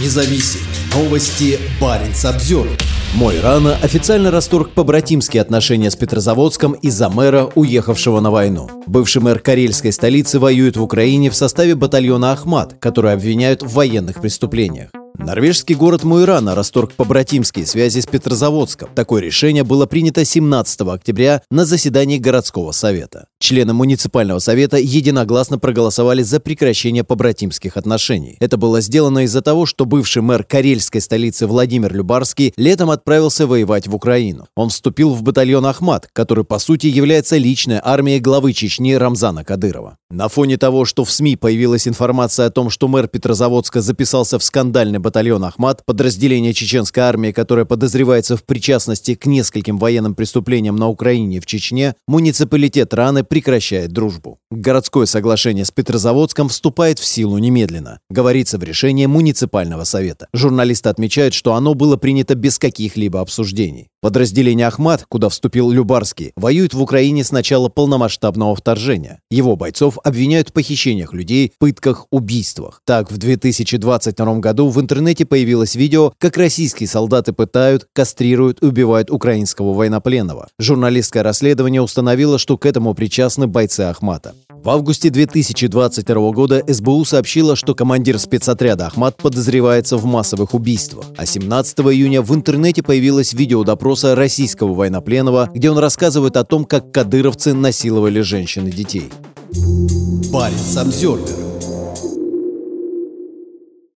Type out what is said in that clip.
независим. Новости Баренц обзор. Мой рано официально расторг побратимские отношения с Петрозаводском из-за мэра, уехавшего на войну. Бывший мэр карельской столицы воюет в Украине в составе батальона «Ахмат», который обвиняют в военных преступлениях. Норвежский город Муирана расторг побратимские связи с Петрозаводском. Такое решение было принято 17 октября на заседании городского совета. Члены муниципального совета единогласно проголосовали за прекращение побратимских отношений. Это было сделано из-за того, что бывший мэр карельской столицы Владимир Любарский летом отправился воевать в Украину. Он вступил в батальон «Ахмат», который по сути является личной армией главы Чечни Рамзана Кадырова. На фоне того, что в СМИ появилась информация о том, что мэр Петрозаводска записался в скандальный батальон «Ахмат», подразделение чеченской армии, которое подозревается в причастности к нескольким военным преступлениям на Украине и в Чечне, муниципалитет Раны прекращает дружбу. Городское соглашение с Петрозаводском вступает в силу немедленно, говорится в решении муниципального совета. Журналисты отмечают, что оно было принято без каких-либо обсуждений. Подразделение «Ахмат», куда вступил Любарский, воюет в Украине с начала полномасштабного вторжения. Его бойцов обвиняют в похищениях людей, пытках, убийствах. Так, в 2022 году в интернете появилось видео, как российские солдаты пытают, кастрируют и убивают украинского военнопленного. Журналистское расследование установило, что к этому причастны бойцы Ахмата. В августе 2022 года СБУ сообщила, что командир спецотряда Ахмат подозревается в массовых убийствах. А 17 июня в интернете появилось видео допроса российского военнопленного, где он рассказывает о том, как кадыровцы насиловали женщин и детей. Баренц обзор.